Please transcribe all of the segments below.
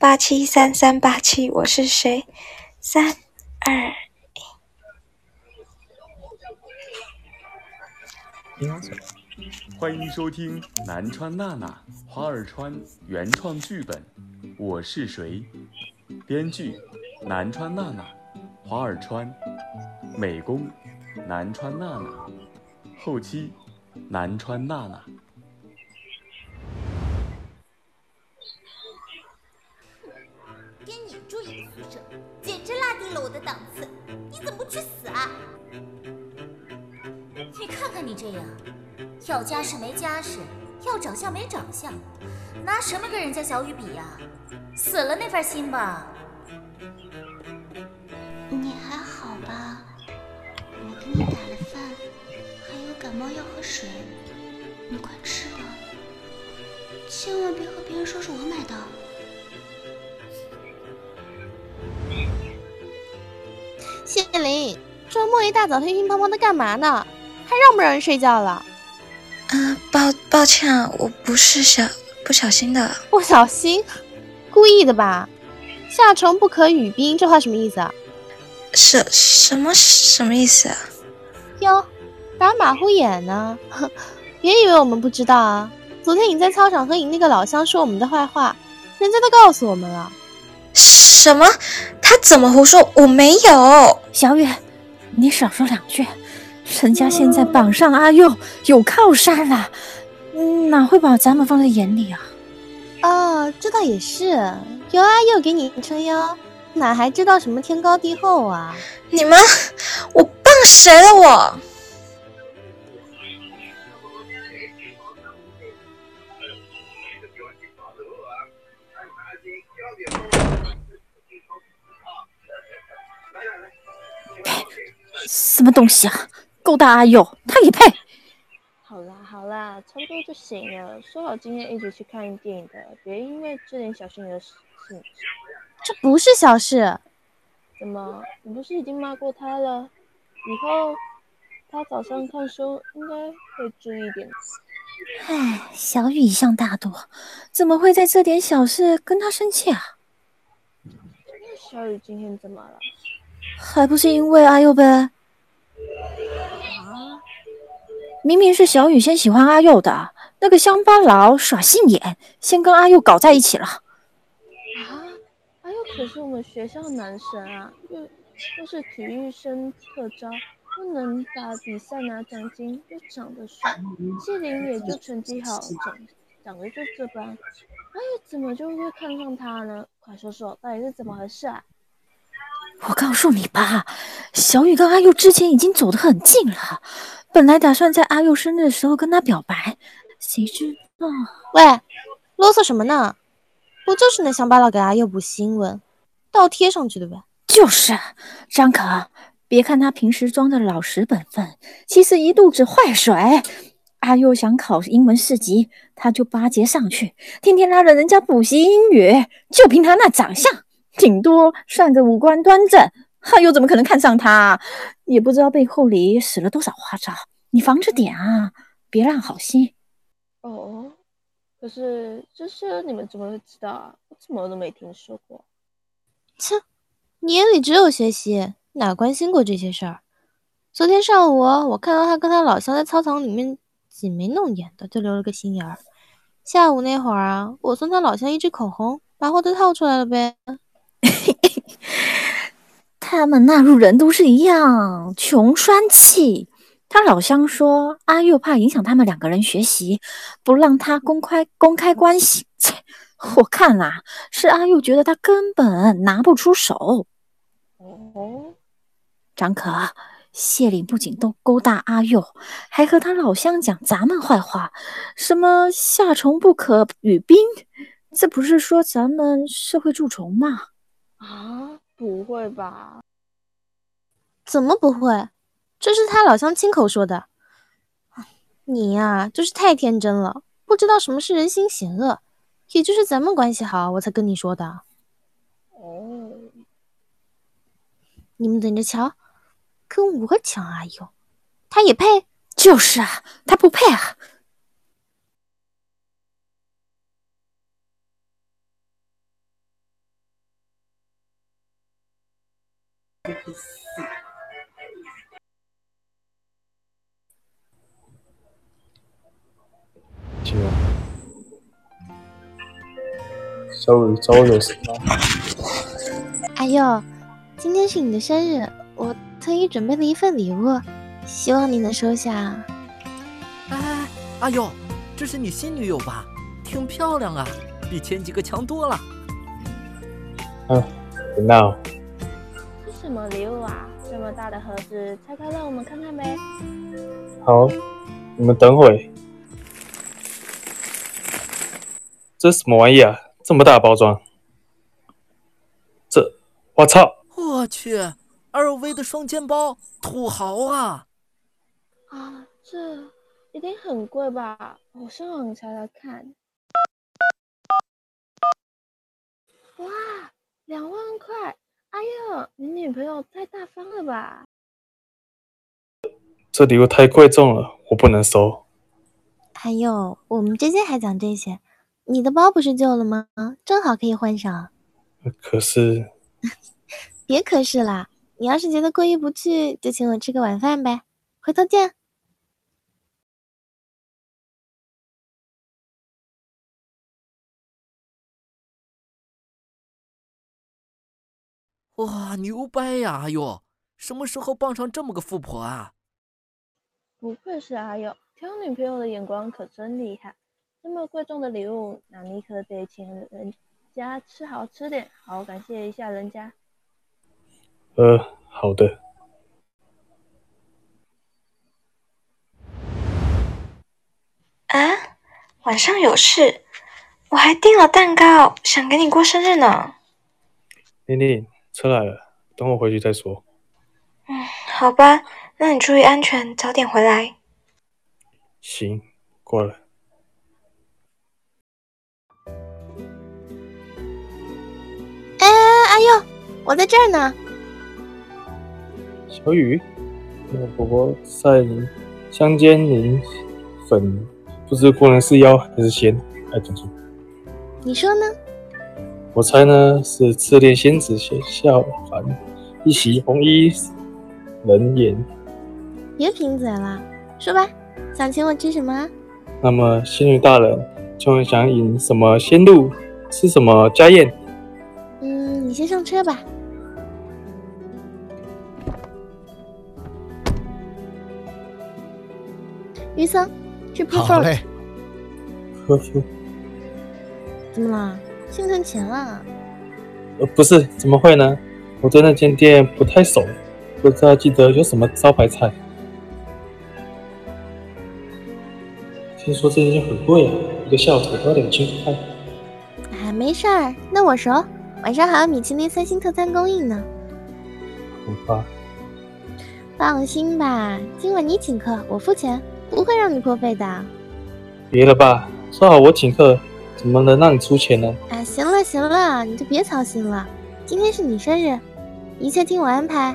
八七三三八七，我是谁？三二一。欢迎收听南川娜娜花儿川原创剧本《我是谁》，编剧南川娜娜，花儿川，美工南川娜娜，后期南川娜娜。你看看你这样。要家世没家世，要长相没长相，拿什么跟人家小雨比呀？死了那份心吧。你还好吧？我给你打了饭，还有感冒药和水，你快吃吧。千万别和别人说是我买的。谢林，周末一大早乒乒乓乓的干嘛呢？还让不让人睡觉了？啊，抱抱歉啊，我不是小不小心的，不小心，故意的吧？夏虫不可语冰，这话什么意思啊？什什么什么意思啊？哟，打马虎眼呢？别以为我们不知道啊！昨天你在操场和你那个老乡说我们的坏话，人家都告诉我们了。什么？他怎么胡说？我没有。小雨，你少说两句。人家现在榜上阿佑有靠山了，哪会把咱们放在眼里啊？哦，这倒也是，有阿佑给你撑腰，哪还知道什么天高地厚啊？你们，我傍谁了我？什么东西啊？勾搭阿佑，他也配？好啦好啦，差不多就行了。说好今天一起去看电影的，别因为这点小事的事情。这不是小事。怎么？你不是已经骂过他了？以后他早上看书应该会注意点。唉，小雨一向大度，怎么会在这点小事跟他生气啊？小雨今天怎么了？还不是因为阿佑呗。明明是小雨先喜欢阿佑的，那个乡巴佬耍心眼，先跟阿佑搞在一起了。啊，阿佑可是我们学校男神啊，又又是体育生特招，不能打比赛拿奖金，又长得帅，季林也就成绩好，长长得就这般，阿佑怎么就会看上他呢？快说说，到底是怎么回事啊？我告诉你吧，小雨跟阿佑之前已经走得很近了。本来打算在阿佑生日的时候跟他表白，谁知道？喂，啰嗦什么呢？不就是那乡巴佬给阿佑补新闻，倒贴上去的呗？就是，张可，别看他平时装的老实本分，其实一肚子坏水。阿佑想考英文四级，他就巴结上去，天天拉着人家补习英语，就凭他那长相，顶多算个五官端正。他又怎么可能看上他？也不知道背后里使了多少花招，你防着点啊，别让好心。哦，可是这事你们怎么会知道啊？我怎么都没听说过。切，你眼里只有学习，哪关心过这些事儿？昨天上午我看到他跟他老乡在操场里面挤眉弄眼的，就留了个心眼儿。下午那会儿啊，我送他老乡一支口红，把话都套出来了呗。他们那路人都是一样穷酸气。他老乡说阿佑怕影响他们两个人学习，不让他公开公开关系。切，我看啊，是阿佑觉得他根本拿不出手。哦，张可，谢岭不仅都勾搭阿佑，还和他老乡讲咱们坏话，什么夏虫不可语冰，这不是说咱们社会蛀虫吗？啊？不会吧？怎么不会？这是他老乡亲口说的。你呀，就是太天真了，不知道什么是人心险恶。也就是咱们关系好，我才跟你说的。哦，你们等着瞧，跟我抢阿佑，他也配？就是啊，他不配啊。阿佑，今天是你的生日，我特意准备了一份礼物，希望你能收下。哎，阿佑，这是你新女友吧？挺漂亮啊，比前几个强多了。嗯，别闹。是什么礼物啊？这么大的盒子，拆开让我们看看呗。好，你们等会。这什么玩意啊？这么大包装？这，我操！我去，LV 的双肩包，土豪啊！啊，这一定很贵吧？我上网查查看。哇，两万块！哎呦，你女朋友太大方了吧？这礼物太贵重了，我不能收。还有，我们之间还讲这些？你的包不是旧了吗？正好可以换上。可是，别可是啦！你要是觉得过意不去，就请我吃个晚饭呗。回头见。哇，牛掰呀！阿佑，什么时候傍上这么个富婆啊？不愧是阿佑，挑女朋友的眼光可真厉害。这么贵重的礼物，那你可得请人家吃好吃点，好好感谢一下人家。呃，好的。啊，晚上有事，我还订了蛋糕，想给你过生日呢。玲玲，车来了，等我回去再说。嗯，好吧，那你注意安全，早点回来。行，过来。阿佑，我在这儿呢。小雨，那个婆婆晒香煎林粉，不知果然是妖还是仙？哎，讲错。你说呢？我猜呢是赤练仙子下凡，一袭红衣人眼。别贫嘴了，说吧，想请我吃什么？那么仙女大人，请问想饮什么仙露？吃什么家宴？嗯你先上车吧。于桑，去泡好嘞。呵呵。怎么了？心疼钱了？呃，不是，怎么会呢？我对那间店不太熟，不知道记得有什么招牌菜。听说这间店很贵啊，一个下午才要两千块。哎，没事儿，那我熟。晚上还有米其林三星特餐供应呢。好吧。放心吧，今晚你请客，我付钱，不会让你破费的。别了吧，说好我请客，怎么能让你出钱呢？哎，行了行了，你就别操心了。今天是你生日，一切听我安排。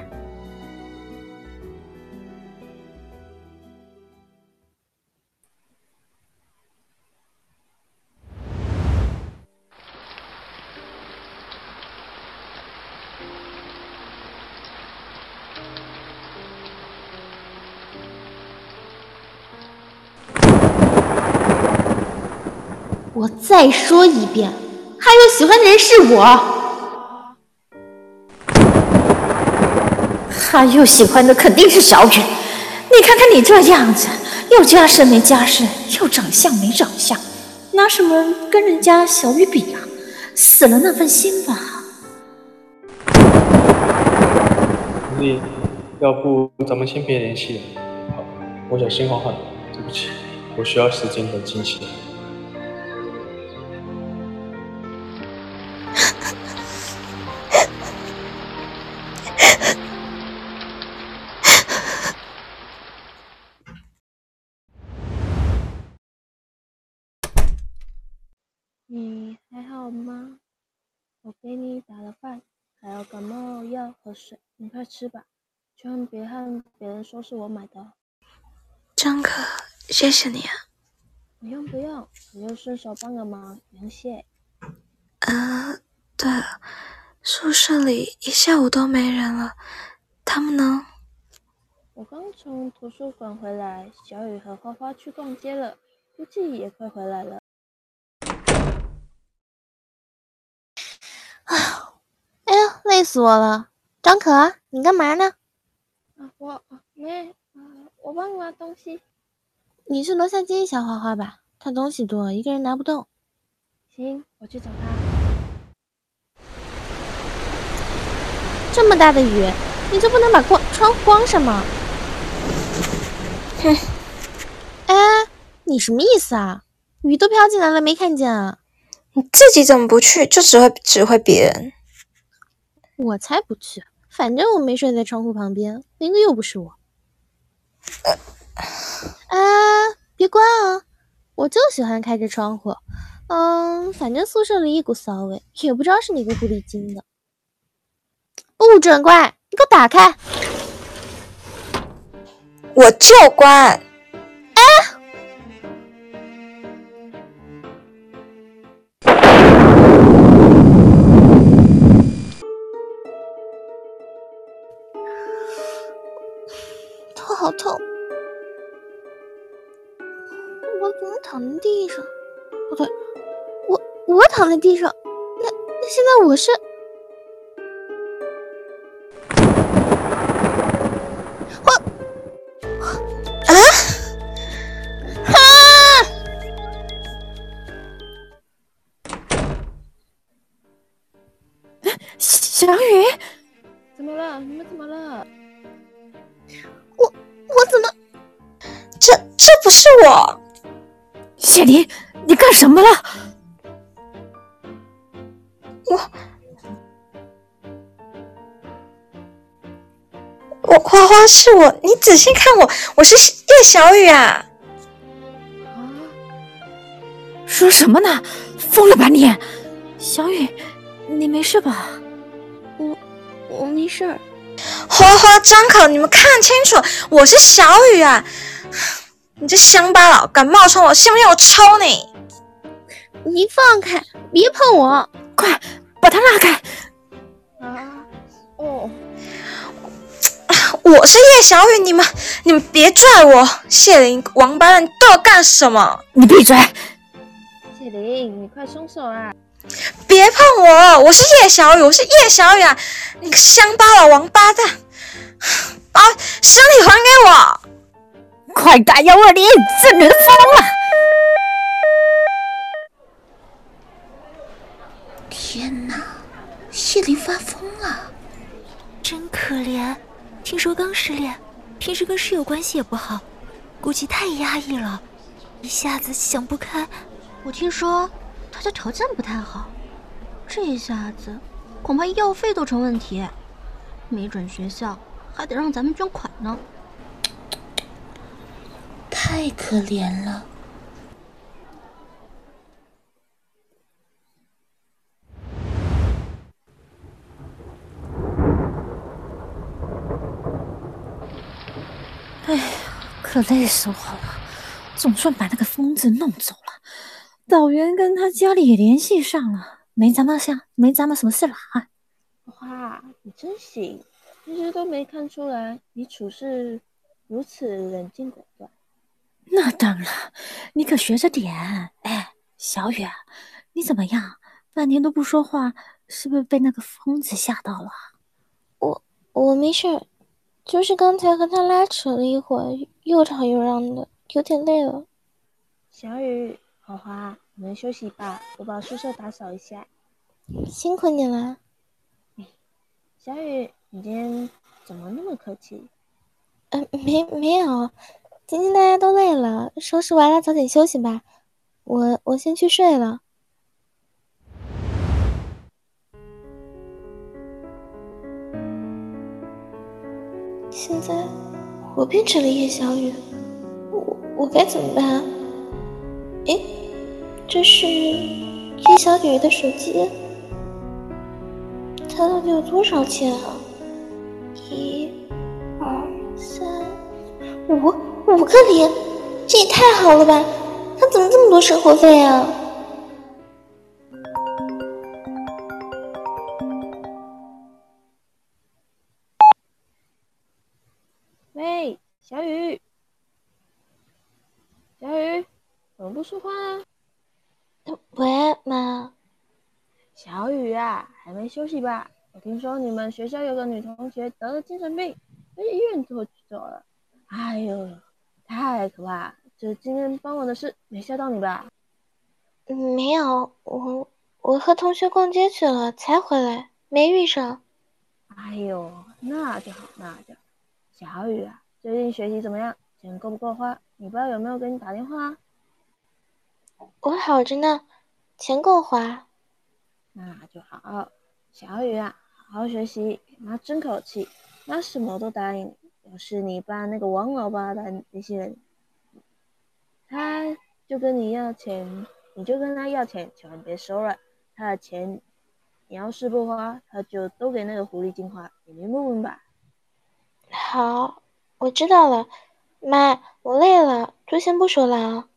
我再说一遍，还有喜欢的人是我。他又喜欢的肯定是小雨。你看看你这样子，又家世没家世，又长相没长相，拿什么跟人家小雨比呀？死了那份心吧。丽，要不咱们先别联系了。好，我想先缓缓。对不起，我需要时间冷静起我给你打了饭，还有感冒药和水，你快吃吧，千万别和别人说是我买的。张可，谢谢你啊！不用不用，我就顺手帮个忙，不用谢。啊，对了，宿舍里一下午都没人了，他们呢？我刚从图书馆回来，小雨和花花去逛街了，估计也快回来了。啊，哎呀，累死我了！张可，你干嘛呢？啊，我没，啊，我帮你拿东西。你去楼下接一下花花吧，她东西多，一个人拿不动。行，我去找她。这么大的雨，你就不能把光窗户关上吗？哼！哎，你什么意思啊？雨都飘进来了，没看见啊？你自己怎么不去？就只会指挥别人。我才不去！反正我没睡在窗户旁边，淋的又不是我。啊！别关啊！我就喜欢开着窗户。嗯，反正宿舍里一股骚味，也不知道是哪个狐狸精的。不准关！你给我打开！我就关！好痛！我怎么躺在地上？不对，我我躺在地上。那那现在我是？我，谢林，你干什么了？我我花花是我，你仔细看我，我是叶小雨啊！啊？说什么呢？疯了吧你？小雨，你没事吧？我我没事儿。花花、张口，你们看清楚，我是小雨啊！你这乡巴佬，敢冒充我，信不信我抽你？你放开，别碰我！快把他拉开！啊！哦，我是叶小雨，你们你们别拽我！谢林，王八蛋，你对我干什么？你闭嘴！谢林，你快松手啊！别碰我！我是叶小雨，我是叶小雨啊！你个乡巴佬，王八蛋，把身体还给我！快打幺二零！这人疯了！天哪，谢林发疯了，真可怜。听说刚失恋，平时跟室友关系也不好，估计太压抑了，一下子想不开。我听说他家条件不太好，这一下子恐怕医药费都成问题，没准学校还得让咱们捐款呢。太可怜了。哎呀，可累死我了！总算把那个疯子弄走了。导员跟他家里也联系上了，没咱们像没咱们什么事了啊！哇，你真行，平时都没看出来你处事如此冷静果断。那当然，你可学着点。哎，小雨，你怎么样？半天都不说话，是不是被那个疯子吓到了？我我没事儿，就是刚才和他拉扯了一会儿，又吵又嚷的，有点累了。小雨，花花，你们休息吧，我把宿舍打扫一下。辛苦你了。小雨，你今天怎么那么客气？嗯、呃，没没有。今天大家都累了，收拾完了早点休息吧。我我先去睡了。现在我变成了叶小雨，我我该怎么办？诶，这是叶小雨的手机，他到底有多少钱啊？一、二、三、五。五个零，这也太好了吧！他怎么这么多生活费啊？喂，小雨，小雨，怎么不说话啊？喂，妈。小雨啊，还没休息吧？我听说你们学校有个女同学得了精神病，被医院拖走了。哎呦，太可怕！这今天傍晚的事没吓到你吧？没有，我我和同学逛街去了，才回来，没遇上。哎呦，那就好，那就好。小雨啊，最近学习怎么样？钱够不够花？你爸有没有给你打电话？我好着呢，钱够花。那就好。小雨啊，好好学习，妈争口气，妈什么都答应你。要是你爸那个王老八的那些人，他就跟你要钱，你就跟他要钱，千万别收了。他的钱，你要是不花，他就都给那个狐狸精花。你明不明白？好，我知道了。妈，我累了，就先不说了啊。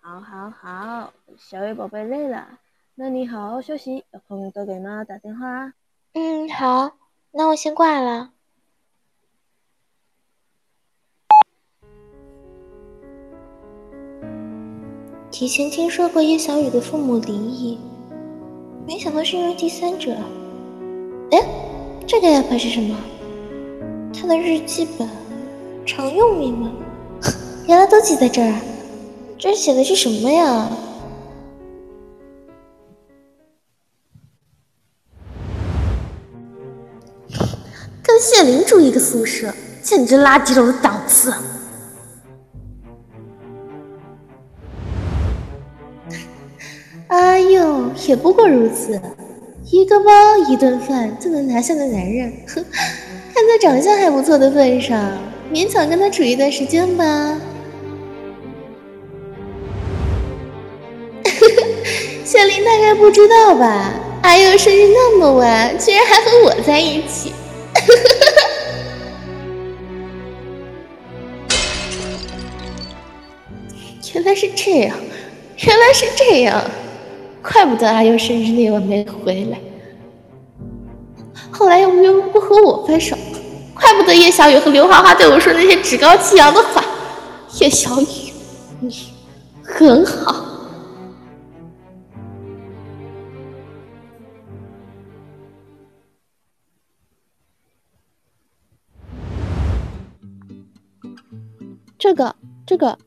好，好，好，小雨宝贝累了。那你好好休息，有空多给妈打电话啊。嗯，好，那我先挂了。提前听说过叶小雨的父母离异，没想到是因为第三者。哎，这个 app 是什么？他的日记本，常用密码，原来都记在这儿。这写的是什么呀？跟谢灵住一个宿舍，简直拉低了我的档次。也不过如此，一个包一顿饭就能拿下的男人，哼，看在长相还不错的份上，勉强跟他处一段时间吧。谢林大概不知道吧？阿佑生日那么晚，居然还和我在一起。原来是这样，原来是这样，怪不得阿优生日那晚没回来。后来又无缘无故和我分手，怪不得叶小雨和刘花花对我说那些趾高气扬的话。叶小雨，你很好。这个，这个，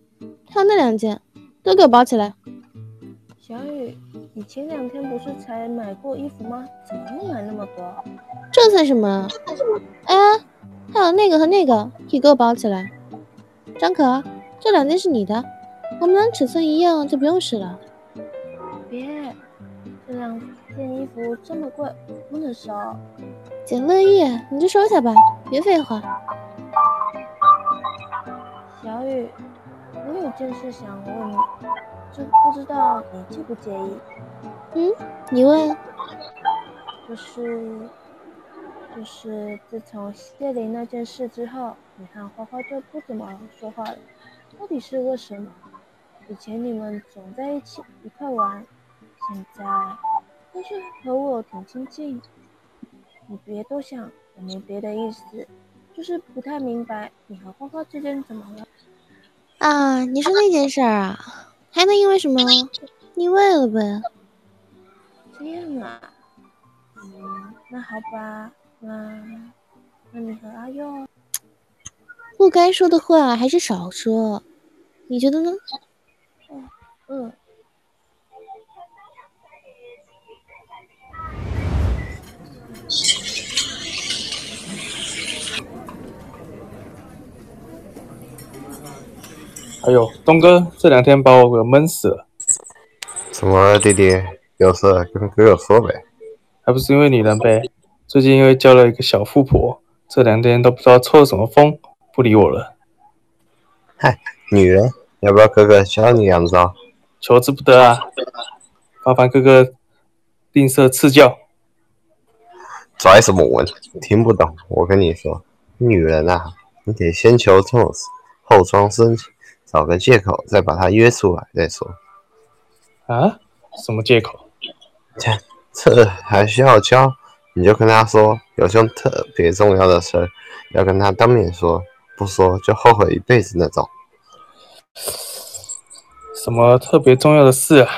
还有那两件，都给我包起来。小雨，你前两天不是才买过衣服吗？怎么又买那么多？这算什么？哎，还有那个和那个，也给我包起来。张可，这两件是你的，我们俩尺寸一样，就不用试了。别，这两件衣服这么贵，不能收。姐乐意，你就收下吧，别废话。小雨，我有件事想问你，这不知道你介不介意？嗯，你问。就是，就是自从谢林那件事之后，你和花花就不怎么说话了，到底是为什么？以前你们总在一起一块玩，现在但是和我挺亲近。你别多想，我没别的意思，就是不太明白你和花花之间怎么了。啊，你说那件事儿啊，还能因为什么？腻味了呗。这样啊，嗯，那好吧，那那你和阿佑，不该说的话还是少说，你觉得呢？嗯。哎呦，东哥这两天把我给闷死了。怎么了，弟弟？有事跟哥哥说呗。还不是因为你人呗？最近因为交了一个小富婆，这两天都不知道抽了什么风，不理我了。嗨，女人，要不要哥哥教你两招？求之不得啊！麻烦哥哥吝啬赐教。拽什么文？听不懂。我跟你说，女人啊，你得先求重视，后装深情，找个借口再把他约出来再说。啊？什么借口？这这还需要教？你就跟他说有件特别重要的事儿，要跟他当面说，不说就后悔一辈子那种。什么特别重要的事啊？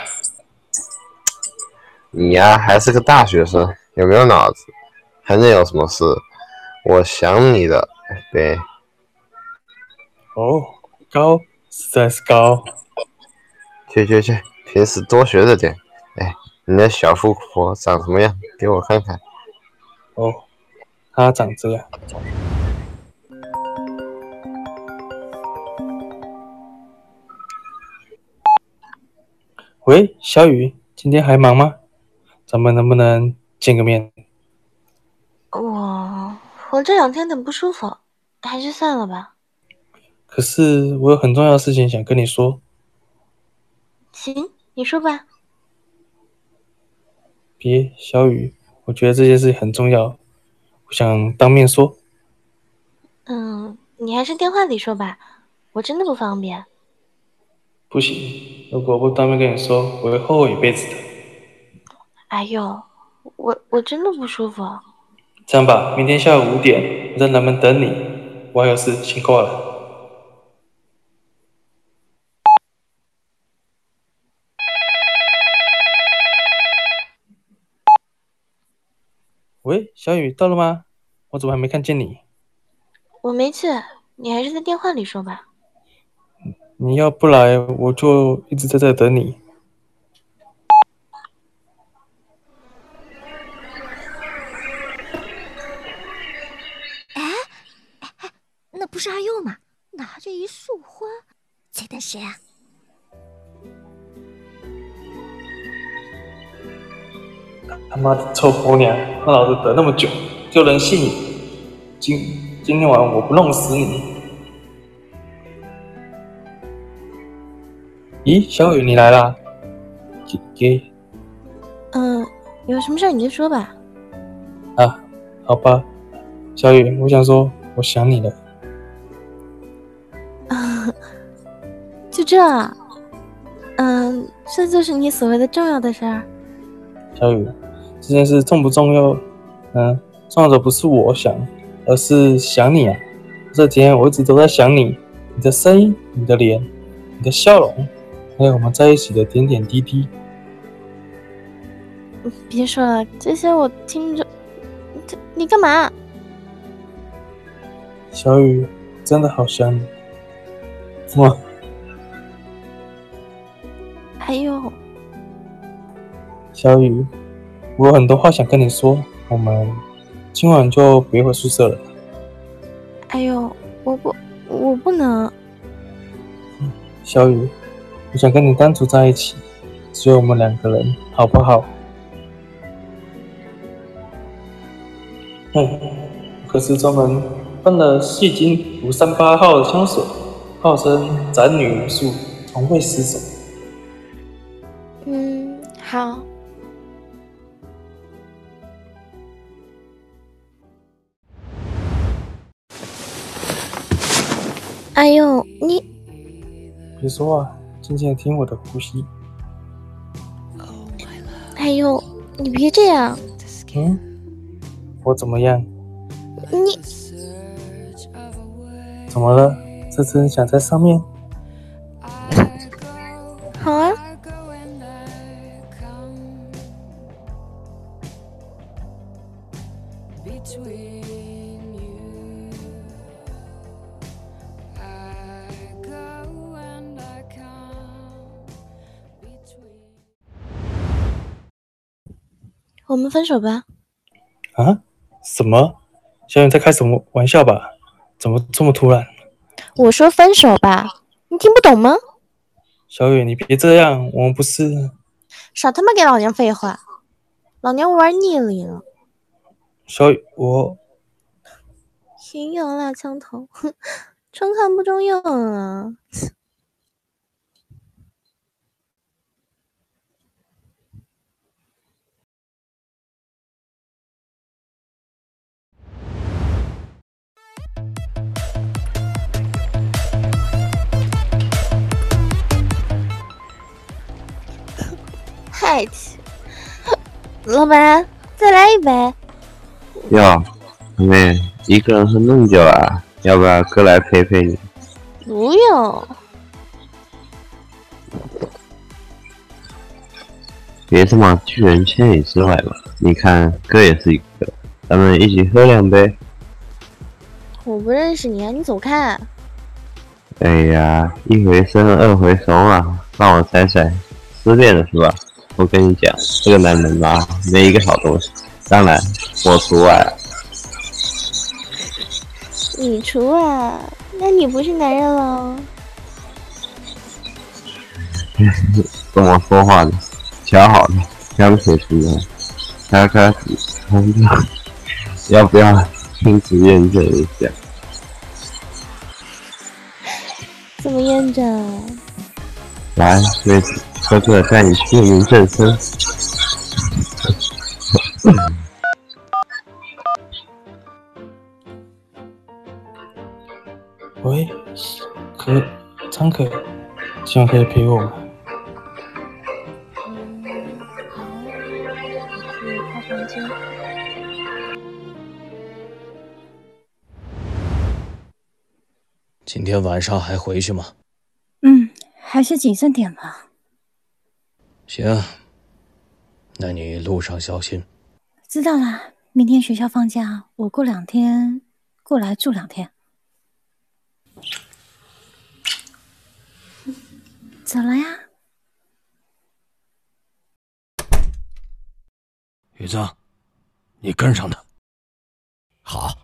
你呀，还是个大学生，有没有脑子？还能有什么事？我想你的，对。哦，高，实在是高。去去去，平时多学着点。哎，你的小富婆长什么样？给我看看。哦，她长这样。喂，小雨，今天还忙吗？咱们能不能见个面？我我这两天很不舒服，还是算了吧。可是我有很重要的事情想跟你说。行，你说吧。别，小雨，我觉得这件事很重要，我想当面说。嗯，你还是电话里说吧，我真的不方便。不行，如果不当面跟你说，我会后悔一辈子的。哎呦，我我真的不舒服。这样吧，明天下午五点，我在南门等你。我还有事，先挂了。喂，小雨，到了吗？我怎么还没看见你？我没去，你还是在电话里说吧。你要不来，我就一直在这等你。哎，哎那不是阿佑吗？拿着一束花，在等谁啊？他妈的臭婆娘，让老子等那么久，就能信你？今今天晚上我不弄死你！咦，小雨你来啦？姐姐。嗯，有什么事你就说吧。啊，好吧，小雨，我想说，我想你了。就这，嗯，这就是你所谓的重要的事儿。小雨，这件事重不重要？嗯，重要的不是我想，而是想你啊！这几天我一直都在想你，你的声音，你的脸，你的笑容，还有我们在一起的点点滴滴。别说了，这些我听着，这你干嘛？小雨，真的好想你，我。还有，小雨，我有很多话想跟你说，我们今晚就别回宿舍了。哎呦，我不，我不能。小雨，我想跟你单独在一起，只有我们两个人，好不好？嗯，可是专门喷了戏精五三八号的香水，号称斩女无数，从未失手。哎呦，你别说话，静静听我的呼吸。哎呦，你别这样。嗯，我怎么样？你怎么了？这次想在上面？们分手吧。啊？什么？小雨在开什么玩笑吧？怎么这么突然？我说分手吧，你听不懂吗？小雨，你别这样，我们不是……少他妈给老娘废话！老娘玩腻了。小雨，我心痒了，枪头，哼，中看不中用啊！嗨，老板，再来一杯。哟，妹妹，一个人喝那么久，啊？要不要哥来陪陪你？不用。别这么拒人千里之外嘛！你看，哥也是一个，咱们一起喝两杯。我不认识你啊，你走开！哎呀，一回生二回熟啊，让我猜猜，失恋了是吧？我跟你讲，这个男人吧，没一个好东西，当然我除外。你除外？那你不是男人喽？跟我说话呢，瞧好了，香水什么，开开始，要不要亲自验证一下？怎么验证？来，妹子，哥哥带你去验明正身。喂，可张可，希望可以陪我吗？去他房间。今天晚上还回去吗？嗯，还是谨慎点吧。行，那你路上小心。知道了，明天学校放假，我过两天过来住两天。走了呀。雨泽，你跟上他。好。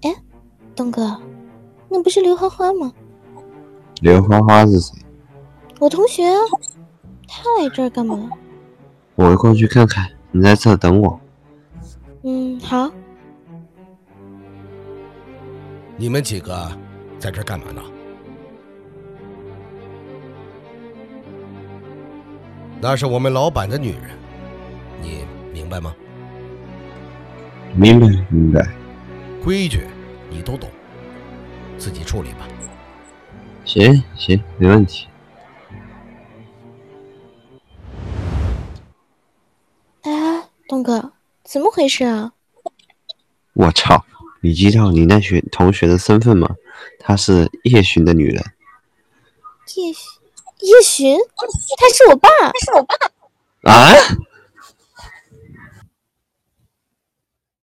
哎，东哥，那不是刘欢欢吗？刘花花是谁？我同学啊，他来这儿干嘛？我过去看看，你在这等我。嗯，好。你们几个在这干嘛呢？那是我们老板的女人，你明白吗？明白，明白。规矩你都懂，自己处理吧。行行，没问题。哎，东哥，怎么回事啊？我操！你知道你那学同学的身份吗？她是叶巡的女人。叶叶巡，他是我爸，他是我爸。啊！